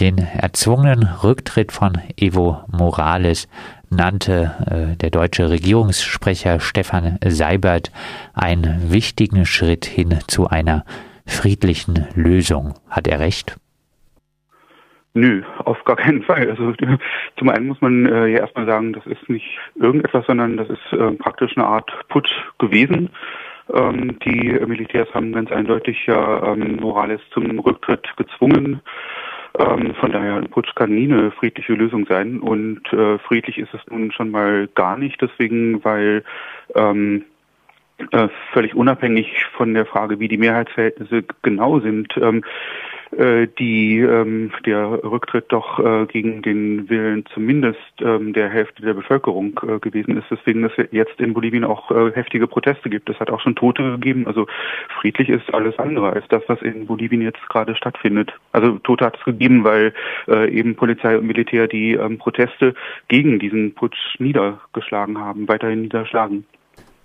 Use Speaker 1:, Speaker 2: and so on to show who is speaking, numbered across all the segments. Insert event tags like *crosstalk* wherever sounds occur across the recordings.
Speaker 1: Den erzwungenen Rücktritt von Evo Morales nannte äh, der deutsche Regierungssprecher Stefan Seibert einen wichtigen Schritt hin zu einer friedlichen Lösung. Hat er recht?
Speaker 2: Nö, auf gar keinen Fall. Also zum einen muss man äh, ja erstmal sagen, das ist nicht irgendetwas, sondern das ist äh, praktisch eine Art Putsch gewesen. Ähm, die Militärs haben ganz eindeutig ja ähm, Morales zum Rücktritt gezwungen. Ähm, von daher ein Putsch kann nie eine friedliche Lösung sein. Und äh, friedlich ist es nun schon mal gar nicht, deswegen, weil ähm, äh, völlig unabhängig von der Frage, wie die Mehrheitsverhältnisse genau sind, ähm, äh, die ähm, der Rücktritt doch äh, gegen den Willen zumindest ähm, der Hälfte der Bevölkerung äh, gewesen ist, deswegen es jetzt in Bolivien auch äh, heftige Proteste gibt. Es hat auch schon Tote gegeben. Also friedlich ist alles andere als das, was in Bolivien jetzt gerade stattfindet. Also Tote hat es gegeben, weil äh, eben Polizei und Militär die ähm, Proteste gegen diesen Putsch niedergeschlagen haben, weiterhin niederschlagen.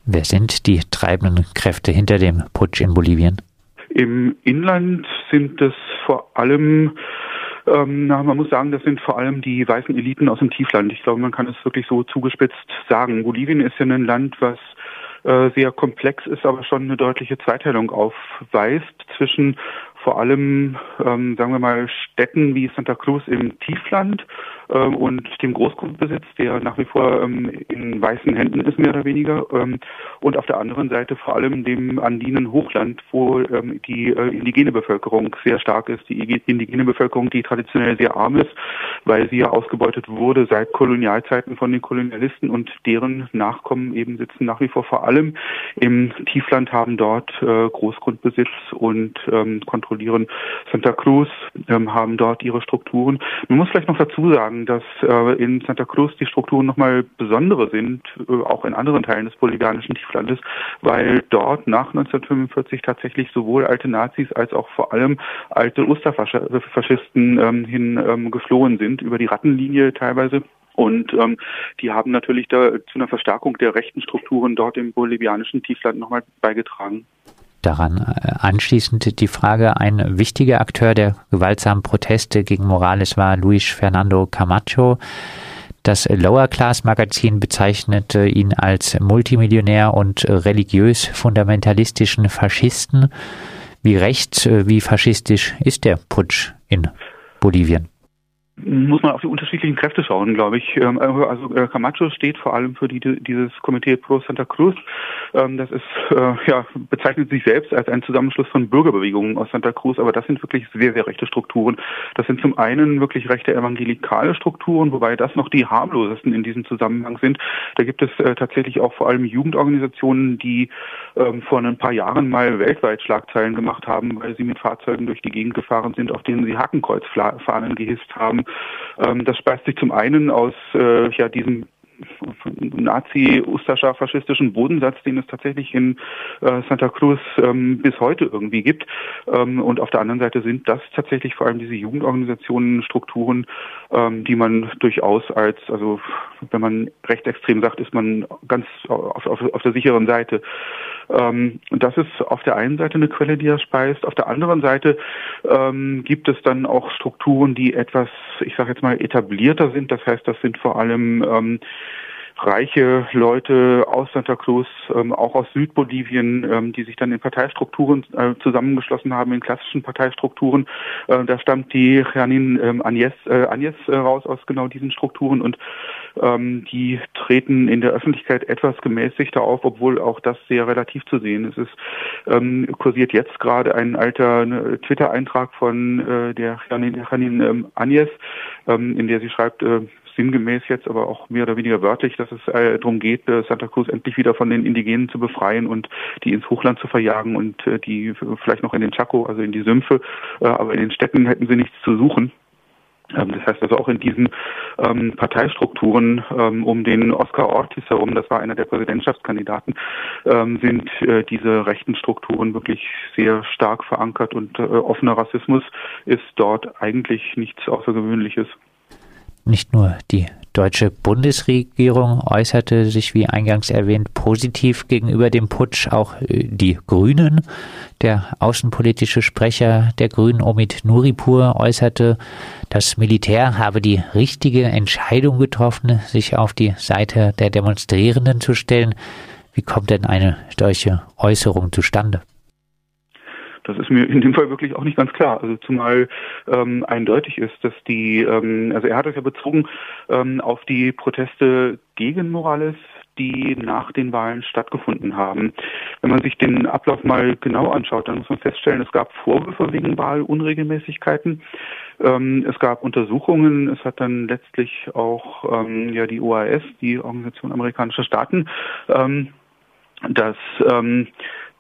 Speaker 1: Wer sind die treibenden Kräfte hinter dem Putsch in Bolivien?
Speaker 2: Im Inland sind es vor allem ähm, man muss sagen, das sind vor allem die weißen Eliten aus dem Tiefland. Ich glaube, man kann es wirklich so zugespitzt sagen. Bolivien ist ja ein Land, was äh, sehr komplex ist, aber schon eine deutliche Zweiteilung aufweist zwischen vor allem, ähm, sagen wir mal, Städten wie Santa Cruz im Tiefland ähm, und dem Großgrundbesitz, der nach wie vor ähm, in weißen Händen ist, mehr oder weniger. Ähm, und auf der anderen Seite vor allem dem andinen Hochland, wo ähm, die äh, indigene Bevölkerung sehr stark ist. Die indigene Bevölkerung, die traditionell sehr arm ist, weil sie ja ausgebeutet wurde seit Kolonialzeiten von den Kolonialisten und deren Nachkommen eben sitzen nach wie vor vor allem im Tiefland, haben dort äh, Großgrundbesitz und ähm, kontrollieren Santa Cruz, ähm, haben dort ihre Strukturen. Man muss vielleicht noch dazu sagen, dass äh, in Santa Cruz die Strukturen nochmal besondere sind, äh, auch in anderen Teilen des bolivianischen Tieflandes, weil dort nach 1945 tatsächlich sowohl alte Nazis als auch vor allem alte Osterfaschisten ähm, hin ähm, geflohen sind, über die Rattenlinie teilweise. Und ähm, die haben natürlich da zu einer Verstärkung der rechten Strukturen dort im bolivianischen Tiefland nochmal beigetragen.
Speaker 1: Daran äh, anschließend die Frage, ein wichtiger Akteur der gewaltsamen Proteste gegen Morales war Luis Fernando Camacho. Das Lower Class Magazin bezeichnete ihn als Multimillionär und religiös fundamentalistischen Faschisten. Wie rechts, äh, wie faschistisch ist der Putsch in Bolivien?
Speaker 2: Muss man auf die unterschiedlichen Kräfte schauen, glaube ich. Ähm, also äh, Camacho steht vor allem für die, dieses Komitee Pro Santa Cruz. Ähm, das ist, äh, ja, bezeichnet sich selbst als ein Zusammenschluss von Bürgerbewegungen aus Santa Cruz, aber das sind wirklich sehr, sehr rechte Strukturen. Das sind zum einen wirklich rechte evangelikale Strukturen, wobei das noch die harmlosesten in diesem Zusammenhang sind. Da gibt es äh, tatsächlich auch vor allem Jugendorganisationen, die ähm, vor ein paar Jahren mal weltweit Schlagzeilen gemacht haben, weil sie mit Fahrzeugen durch die Gegend gefahren sind, auf denen sie Hakenkreuzfahnen gehisst haben ähm, das speist sich zum einen aus äh, ja, diesem Nazi-Ustascha-faschistischen Bodensatz, den es tatsächlich in äh, Santa Cruz ähm, bis heute irgendwie gibt. Ähm, und auf der anderen Seite sind das tatsächlich vor allem diese Jugendorganisationen, Strukturen, ähm, die man durchaus als, also wenn man rechtsextrem sagt, ist man ganz auf, auf, auf der sicheren Seite. Ähm, das ist auf der einen Seite eine Quelle, die er speist. Auf der anderen Seite ähm, gibt es dann auch Strukturen, die etwas, ich sage jetzt mal, etablierter sind. Das heißt, das sind vor allem ähm, reiche Leute aus Santa Cruz, ähm, auch aus Südbolivien, ähm, die sich dann in Parteistrukturen äh, zusammengeschlossen haben, in klassischen Parteistrukturen. Äh, da stammt die Janin ähm, Agnes, äh, Agnes äh, raus aus genau diesen Strukturen und ähm, die treten in der Öffentlichkeit etwas gemäßigter auf, obwohl auch das sehr relativ zu sehen ist. Es ähm, kursiert jetzt gerade ein alter ne, Twitter-Eintrag von äh, der Janin, Janin ähm, Agnes, ähm, in der sie schreibt, äh, sinngemäß jetzt, aber auch mehr oder weniger wörtlich, dass es äh, darum geht, äh, Santa Cruz endlich wieder von den Indigenen zu befreien und die ins Hochland zu verjagen und äh, die vielleicht noch in den Chaco, also in die Sümpfe, äh, aber in den Städten hätten sie nichts zu suchen. Ähm, das heißt also auch in diesen ähm, Parteistrukturen ähm, um den Oscar Ortiz herum, das war einer der Präsidentschaftskandidaten, ähm, sind äh, diese rechten Strukturen wirklich sehr stark verankert und äh, offener Rassismus ist dort eigentlich nichts Außergewöhnliches.
Speaker 1: Nicht nur die deutsche Bundesregierung äußerte sich, wie eingangs erwähnt, positiv gegenüber dem Putsch. Auch äh, die Grünen, der außenpolitische Sprecher der Grünen, Omid Nuripur, äußerte, das Militär habe die richtige Entscheidung getroffen, sich auf die Seite der Demonstrierenden zu stellen. Wie kommt denn eine solche Äußerung zustande?
Speaker 2: Das ist mir in dem Fall wirklich auch nicht ganz klar. Also zumal ähm, eindeutig ist, dass die, ähm, also er hat es ja bezogen ähm, auf die Proteste gegen Morales, die nach den Wahlen stattgefunden haben. Wenn man sich den Ablauf mal genau anschaut, dann muss man feststellen, es gab Vorwürfe wegen Wahlunregelmäßigkeiten. Ähm, es gab Untersuchungen. Es hat dann letztlich auch ähm, ja die OAS, die Organisation amerikanischer Staaten, ähm, das ähm,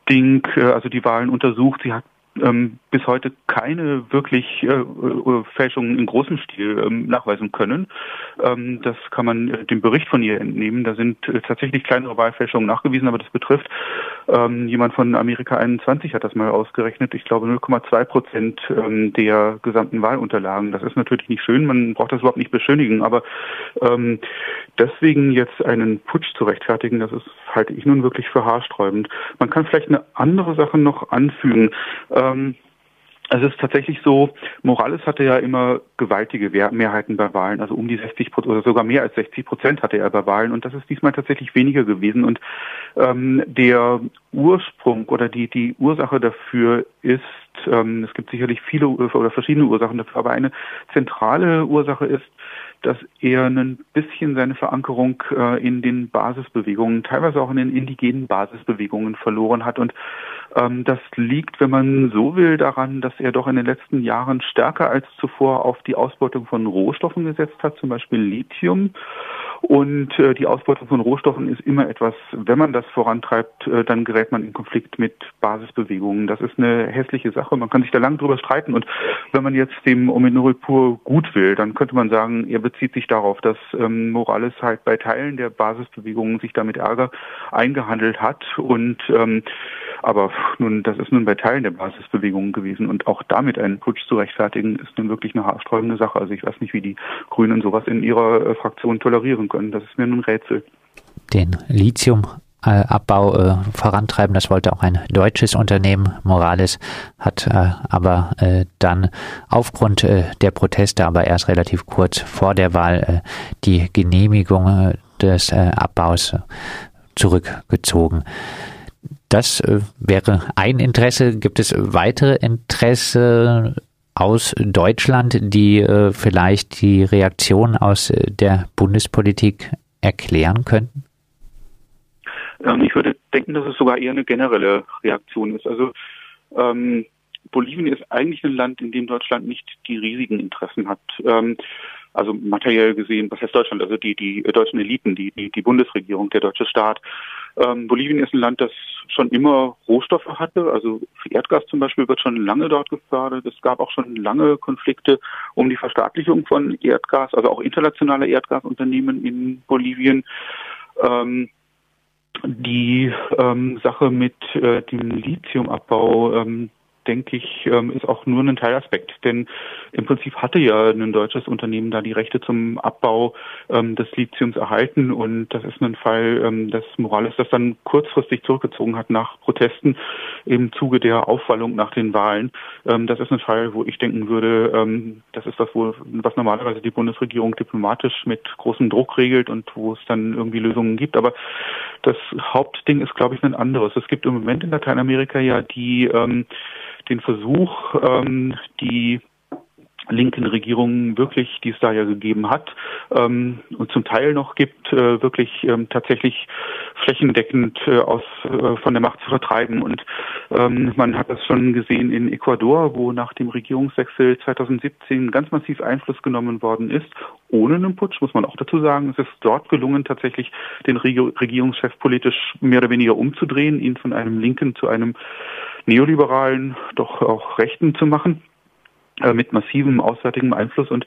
Speaker 2: Ding, äh, also die Wahlen untersucht. Sie hat ähm, bis heute keine wirklich äh, äh, Fälschungen in großem Stil ähm, nachweisen können. Ähm, das kann man äh, dem Bericht von ihr entnehmen. Da sind äh, tatsächlich kleinere Wahlfälschungen nachgewiesen, aber das betrifft ähm, jemand von Amerika 21 hat das mal ausgerechnet. Ich glaube 0,2 Prozent ähm, der gesamten Wahlunterlagen. Das ist natürlich nicht schön. Man braucht das überhaupt nicht beschönigen, aber ähm, deswegen jetzt einen Putsch zu rechtfertigen, das ist halte ich nun wirklich für haarsträubend. Man kann vielleicht eine andere Sache noch anfügen. Ähm, also es ist tatsächlich so, Morales hatte ja immer gewaltige Mehrheiten bei Wahlen, also um die 60 Prozent oder sogar mehr als 60 Prozent hatte er bei Wahlen und das ist diesmal tatsächlich weniger gewesen. Und ähm, der Ursprung oder die, die Ursache dafür ist, ähm, es gibt sicherlich viele oder verschiedene Ursachen dafür, aber eine zentrale Ursache ist, dass er ein bisschen seine Verankerung äh, in den Basisbewegungen, teilweise auch in den indigenen Basisbewegungen verloren hat. Und das liegt, wenn man so will, daran, dass er doch in den letzten Jahren stärker als zuvor auf die Ausbeutung von Rohstoffen gesetzt hat, zum Beispiel Lithium. Und äh, die Ausbeutung von Rohstoffen ist immer etwas, wenn man das vorantreibt, äh, dann gerät man in Konflikt mit Basisbewegungen. Das ist eine hässliche Sache. Man kann sich da lang drüber streiten. Und wenn man jetzt dem Ominuripur gut will, dann könnte man sagen, er bezieht sich darauf, dass ähm, Morales halt bei Teilen der Basisbewegungen sich damit Ärger eingehandelt hat. Und ähm, aber nun, das ist nun bei Teilen der Basisbewegungen gewesen und auch damit einen Putsch zu rechtfertigen, ist nun wirklich eine haarsträubende Sache. Also ich weiß nicht, wie die Grünen sowas in ihrer äh, Fraktion tolerieren können. Das ist mir nun Rätsel.
Speaker 1: Den Lithiumabbau äh, vorantreiben. Das wollte auch ein deutsches Unternehmen. Morales hat äh, aber äh, dann aufgrund äh, der Proteste, aber erst relativ kurz vor der Wahl, äh, die Genehmigung äh, des Abbaus zurückgezogen. Das wäre ein Interesse. Gibt es weitere Interesse aus Deutschland, die äh, vielleicht die Reaktion aus äh, der Bundespolitik erklären könnten?
Speaker 2: Ähm, ich würde denken, dass es sogar eher eine generelle Reaktion ist. Also ähm, Bolivien ist eigentlich ein Land, in dem Deutschland nicht die riesigen Interessen hat. Ähm, also materiell gesehen, was heißt Deutschland? Also die, die deutschen Eliten, die, die, die Bundesregierung, der deutsche Staat. Ähm, Bolivien ist ein Land, das schon immer Rohstoffe hatte. Also Erdgas zum Beispiel wird schon lange dort gefördert. Es gab auch schon lange Konflikte um die Verstaatlichung von Erdgas, also auch internationale Erdgasunternehmen in Bolivien. Ähm, die ähm, Sache mit äh, dem Lithiumabbau, ähm, denke ich, ähm, ist auch nur ein Teilaspekt. Denn im Prinzip hatte ja ein deutsches Unternehmen da die Rechte zum Abbau ähm, des Lithiums erhalten. Und das ist ein Fall, ähm, dass Morales das dann kurzfristig zurückgezogen hat nach Protesten im Zuge der Aufwallung nach den Wahlen. Das ist ein Fall, wo ich denken würde, das ist wo, was normalerweise die Bundesregierung diplomatisch mit großem Druck regelt und wo es dann irgendwie Lösungen gibt. Aber das Hauptding ist, glaube ich, ein anderes. Es gibt im Moment in Lateinamerika ja die den Versuch, ähm, die linken Regierungen wirklich, die es da ja gegeben hat ähm, und zum Teil noch gibt, äh, wirklich ähm, tatsächlich flächendeckend äh, aus äh, von der Macht zu vertreiben. Und ähm, man hat das schon gesehen in Ecuador, wo nach dem Regierungswechsel 2017 ganz massiv Einfluss genommen worden ist, ohne einen Putsch, muss man auch dazu sagen. Es ist dort gelungen, tatsächlich den Regierungschef politisch mehr oder weniger umzudrehen, ihn von einem Linken zu einem neoliberalen, doch auch Rechten zu machen. Äh, mit massivem auswärtigem Einfluss und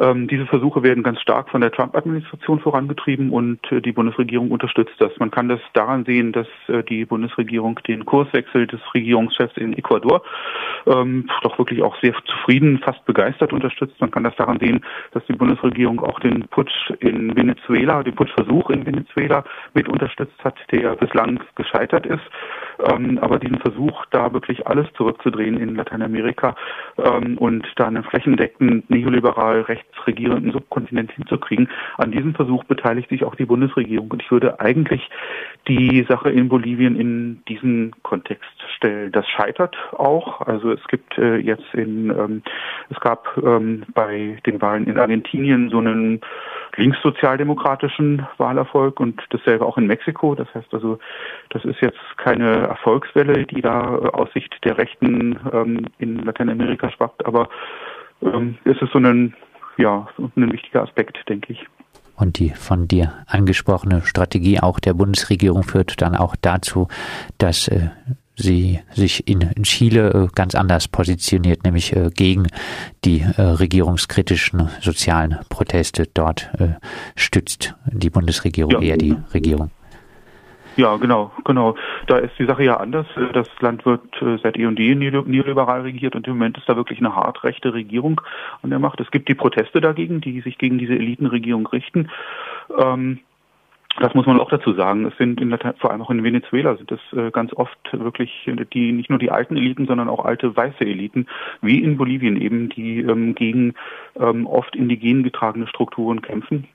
Speaker 2: Ähm, diese Versuche werden ganz stark von der Trump-Administration vorangetrieben und äh, die Bundesregierung unterstützt das. Man kann das daran sehen, dass äh, die Bundesregierung den Kurswechsel des Regierungschefs in Ecuador ähm, doch wirklich auch sehr zufrieden, fast begeistert unterstützt. Man kann das daran sehen, dass die Bundesregierung auch den Putsch in Venezuela, den Putschversuch in Venezuela mit unterstützt hat, der bislang gescheitert ist. Ähm, aber diesen Versuch, da wirklich alles zurückzudrehen in Lateinamerika ähm, und da einen flächendeckenden neoliberal rechtsregierenden Subkontinent hinzukriegen, an diesem Versuch beteiligt sich auch die Bundesregierung. Und ich würde eigentlich die Sache in Bolivien in diesen Kontext stellen. Das scheitert auch. Also es gibt äh, jetzt in, ähm, es gab ähm, bei den Wahlen in Argentinien so einen linkssozialdemokratischen Wahlerfolg und dasselbe auch in Mexiko. Das heißt also, das ist jetzt keine Erfolgswelle, die da aus Sicht der Rechten ähm, in Lateinamerika schwappt, aber ähm, es ist so ein, ja, ein wichtiger Aspekt, denke ich.
Speaker 1: Und die von dir angesprochene Strategie auch der Bundesregierung führt dann auch dazu, dass äh, sie sich in Chile äh, ganz anders positioniert, nämlich äh, gegen die äh, regierungskritischen sozialen Proteste. Dort stützt die Bundesregierung ja. eher die Regierung.
Speaker 2: Ja, genau, genau. Da ist die Sache ja anders. Das Land wird seit eh und je neoliberal regiert und im Moment ist da wirklich eine hart rechte Regierung an der Macht. Es gibt die Proteste dagegen, die sich gegen diese Elitenregierung richten. Ähm, das muss man auch dazu sagen. Es sind in der, vor allem auch in Venezuela sind es äh, ganz oft wirklich die nicht nur die alten Eliten, sondern auch alte weiße Eliten, wie in Bolivien eben, die ähm, gegen ähm, oft indigen getragene Strukturen kämpfen.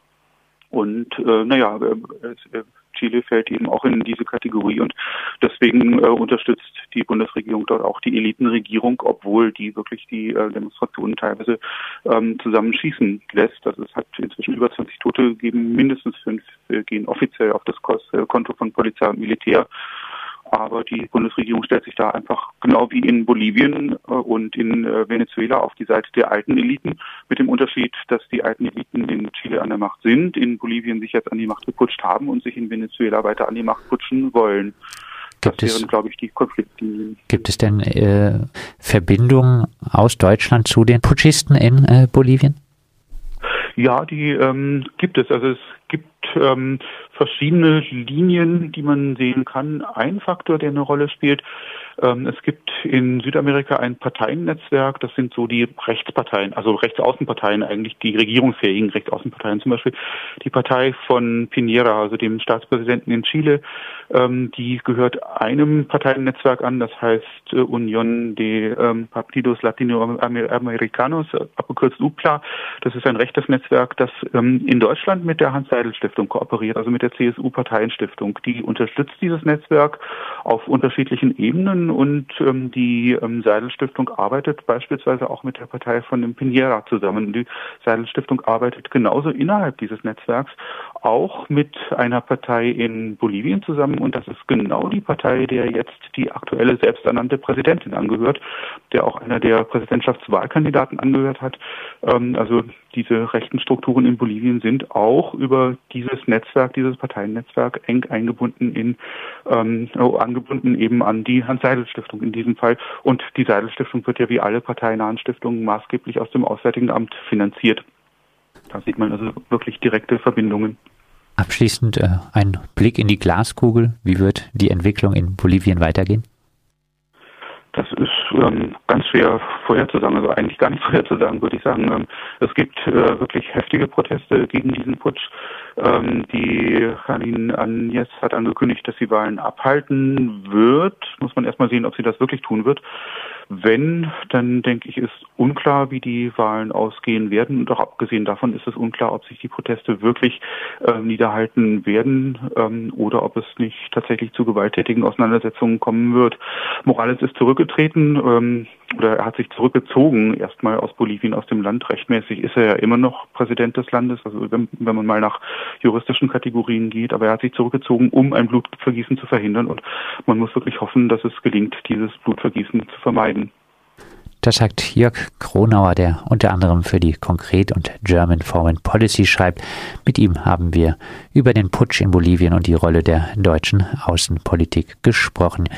Speaker 2: Und äh, naja, äh, äh Chile fällt eben auch in diese Kategorie und deswegen äh, unterstützt die Bundesregierung dort auch die Elitenregierung, obwohl die wirklich die äh, Demonstrationen teilweise ähm, zusammenschießen lässt. Also es hat inzwischen über 20 Tote gegeben, mindestens fünf äh, gehen offiziell auf das äh, Konto von Polizei und Militär. Aber die Bundesregierung stellt sich da einfach genau wie in Bolivien äh, und in äh, Venezuela auf die Seite der alten Eliten, mit dem Unterschied, dass die alten Eliten in Chile an der Macht sind, in Bolivien sich jetzt an die Macht geputscht haben und sich in Venezuela weiter an die Macht putschen wollen.
Speaker 1: Gibt das wären, glaube ich, die Konfliktlinien. Gibt es denn äh, Verbindungen aus Deutschland zu den Putschisten in äh, Bolivien?
Speaker 2: Ja, die ähm, gibt es. Also es gibt ähm, verschiedene Linien, die man sehen kann. Ein Faktor, der eine Rolle spielt, es gibt in Südamerika ein Parteiennetzwerk, das sind so die Rechtsparteien, also Rechtsaußenparteien eigentlich, die regierungsfähigen Rechtsaußenparteien, zum Beispiel die Partei von Piñera, also dem Staatspräsidenten in Chile, ähm, die gehört einem Parteiennetzwerk an, das heißt äh, Unión de ähm, Partidos Latinoamericanos, abgekürzt UPLA. Das ist ein rechtes Netzwerk, das in Deutschland mit der Hans-Seidel-Stiftung kooperiert, also mit der CSU-Parteienstiftung. Die unterstützt dieses Netzwerk auf unterschiedlichen Ebenen und ähm, die ähm, Seidel-Stiftung arbeitet beispielsweise auch mit der Partei von dem Pinera zusammen. Die Seidel-Stiftung arbeitet genauso innerhalb dieses Netzwerks auch mit einer Partei in Bolivien zusammen und das ist genau die Partei, der jetzt die aktuelle selbsternannte Präsidentin angehört, der auch einer der Präsidentschaftswahlkandidaten angehört hat. Ähm, also diese rechten Strukturen in Bolivien sind auch über dieses Netzwerk, dieses Parteiennetzwerk eng eingebunden in ähm, oh, angebunden eben an die Hans-Seidel-Stiftung in diesem Fall. Und die Seidel-Stiftung wird ja wie alle parteinahen Stiftungen maßgeblich aus dem Auswärtigen Amt finanziert. Da sieht man also wirklich direkte Verbindungen.
Speaker 1: Abschließend äh, ein Blick in die Glaskugel. Wie wird die Entwicklung in Bolivien weitergehen?
Speaker 2: Das ist ähm, ganz schwer vorherzusagen, also eigentlich gar nicht *laughs* vorherzusagen, würde ich sagen. Ähm, es gibt äh, wirklich heftige Proteste gegen diesen Putsch. Ähm, die Janine Agnes hat angekündigt, dass sie Wahlen abhalten wird. Muss man erstmal sehen, ob sie das wirklich tun wird. Wenn, dann denke ich, ist unklar, wie die Wahlen ausgehen werden. Und auch abgesehen davon ist es unklar, ob sich die Proteste wirklich äh, niederhalten werden ähm, oder ob es nicht tatsächlich zu gewalttätigen Auseinandersetzungen kommen wird. Morales ist zurückgetreten ähm, oder er hat sich zurückgezogen, erstmal aus Bolivien, aus dem Land. Rechtmäßig ist er ja immer noch Präsident des Landes, also wenn, wenn man mal nach juristischen Kategorien geht. Aber er hat sich zurückgezogen, um ein Blutvergießen zu verhindern. Und man muss wirklich hoffen, dass es gelingt, dieses Blutvergießen zu vermeiden.
Speaker 1: Das sagt Jörg Kronauer, der unter anderem für die Konkret und German Foreign Policy schreibt. Mit ihm haben wir über den Putsch in Bolivien und die Rolle der deutschen Außenpolitik gesprochen.